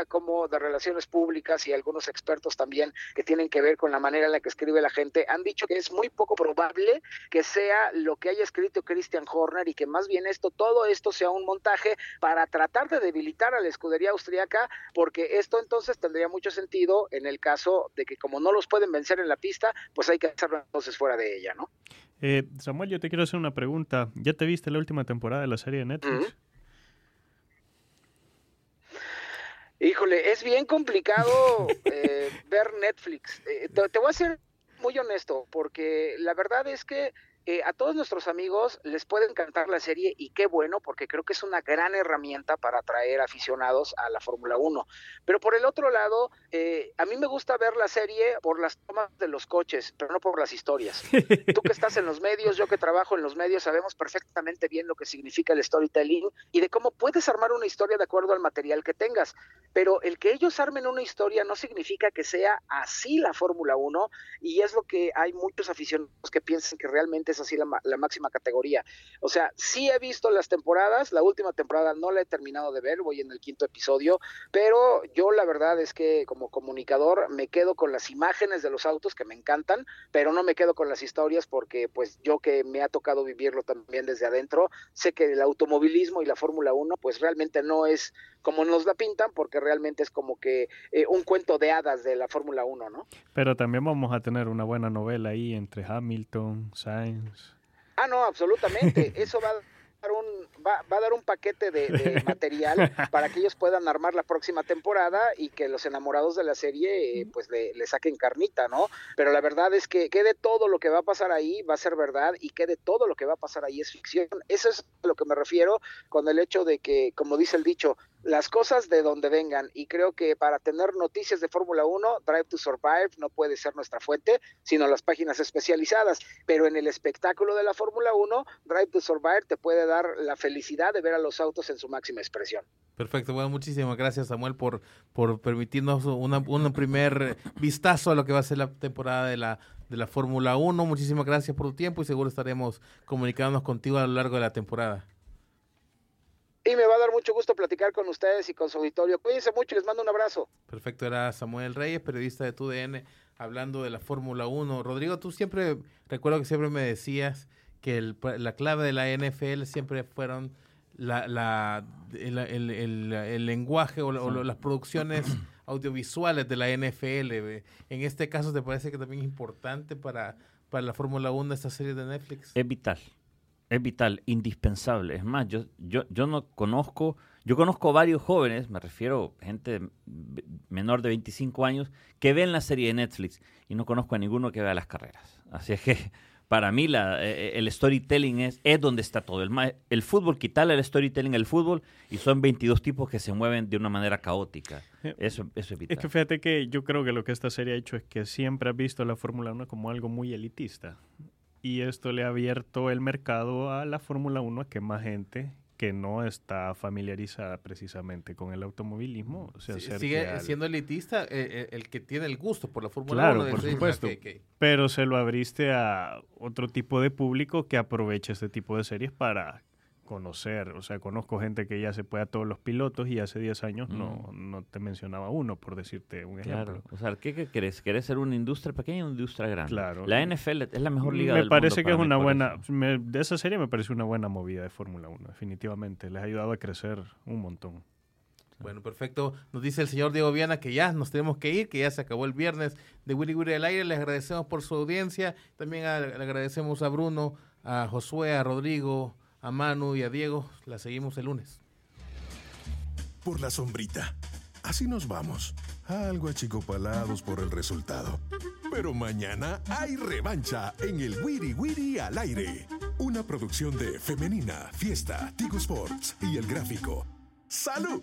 como de relaciones públicas y algunos expertos también que tienen que ver con la manera en la que escribe la gente, han dicho que es muy poco probable que sea lo que haya escrito Christian Horner y que más bien esto, todo esto sea un montaje para tratar de debilitar a la escudería austriaca, porque esto entonces tendría mucho sentido en el caso de que como no los pueden vencer en la pista, pues hay que hacerlo entonces fuera de ella, ¿no? Eh, Samuel, yo te quiero hacer una pregunta. ¿Ya te viste la última temporada de la serie de Netflix? Ujú. Híjole, es bien complicado eh, ver Netflix. Eh, te, te voy a ser muy honesto, porque la verdad es que eh, a todos nuestros amigos les puede encantar la serie y qué bueno, porque creo que es una gran herramienta para atraer aficionados a la Fórmula 1. Pero por el otro lado, eh, a mí me gusta ver la serie por las tomas de los coches, pero no por las historias. Tú que estás en los medios, yo que trabajo en los medios, sabemos perfectamente bien lo que significa el storytelling y de cómo puedes armar una historia de acuerdo al material que tengas. Pero el que ellos armen una historia no significa que sea así la Fórmula 1 y es lo que hay muchos aficionados que piensan que realmente es así la, ma- la máxima categoría. O sea, sí he visto las temporadas, la última temporada no la he terminado de ver, voy en el quinto episodio, pero yo la verdad es que como comunicador me quedo con las imágenes de los autos que me encantan, pero no me quedo con las historias porque pues yo que me ha tocado vivirlo también desde adentro, sé que el automovilismo y la Fórmula 1 pues realmente no es como nos la pintan porque realmente es como que eh, un cuento de hadas de la Fórmula 1, ¿no? Pero también vamos a tener una buena novela ahí entre Hamilton, Sainz. Ah, no, absolutamente. Eso va a dar un, va, va a dar un paquete de, de material para que ellos puedan armar la próxima temporada y que los enamorados de la serie eh, pues le, le saquen carnita, ¿no? Pero la verdad es que que de todo lo que va a pasar ahí va a ser verdad y que de todo lo que va a pasar ahí es ficción. Eso es a lo que me refiero con el hecho de que, como dice el dicho, las cosas de donde vengan y creo que para tener noticias de Fórmula 1, Drive to Survive no puede ser nuestra fuente, sino las páginas especializadas, pero en el espectáculo de la Fórmula 1, Drive to Survive te puede dar la felicidad de ver a los autos en su máxima expresión. Perfecto, bueno, muchísimas gracias Samuel por, por permitirnos una- un primer vistazo a lo que va a ser la temporada de la, de la Fórmula 1. Muchísimas gracias por tu tiempo y seguro estaremos comunicándonos contigo a lo largo de la temporada. Y me va a dar mucho gusto platicar con ustedes y con su auditorio. Cuídense mucho y les mando un abrazo. Perfecto, era Samuel Reyes, periodista de TUDN, hablando de la Fórmula 1. Rodrigo, tú siempre, recuerdo que siempre me decías que el- la clave de la NFL siempre fueron la, la- el, el- el- el lenguaje o, la- o las producciones audiovisuales de la NFL. ve. En este caso, ¿te parece que también es importante para, para la Fórmula 1 esta serie de Netflix? Es vital. Es vital, indispensable. Es más, yo, yo, yo no conozco, yo conozco varios jóvenes, me refiero a gente menor de 25 años, que ven la serie de Netflix y no conozco a ninguno que vea las carreras. Así es que para mí la, eh, el storytelling es, es donde está todo. El, el fútbol, quitarle el storytelling al fútbol y son 22 tipos que se mueven de una manera caótica. Eh, Eso, eso es vital. Es que fíjate que yo creo que lo que esta serie ha hecho es que siempre ha visto la Fórmula 1 como algo muy elitista. Y esto le ha abierto el mercado a la Fórmula 1 a que más gente que no está familiarizada precisamente con el automovilismo se Sí, sigue al- siendo elitista eh, el que tiene el gusto por la Fórmula Claro, 1. por supuesto. que- que- Pero se lo abriste a otro tipo de público que aprovecha este tipo de series para conocer. O sea, conozco gente que ya se puede a todos los pilotos y hace 10 años no, no te mencionaba uno, por decirte un ejemplo. Claro. O sea, ¿qué, qué querés? ¿Querés ser una industria pequeña o una industria grande? Claro. La NFL es la mejor liga me del parece mundo que es una buena me- de esa serie me parece una buena movida de Fórmula 1 definitivamente les ha ayudado a crecer un montón Bueno, perfecto. Nos dice el señor Diego Viana que ya nos tenemos que ir, que ya se acabó el viernes de Willy Willy al aire. Les agradecemos por su audiencia. También a- le agradecemos a Bruno, a Josué, a Rodrigo, a Manu y a Diego. La seguimos el lunes. Por la sombrita. Así nos vamos. Algo achicopalados por el resultado. Pero mañana hay revancha en el Wiri Wiri al aire. Una producción de Femenina, Fiesta, Tigo Sports y El Gráfico. ¡Salud!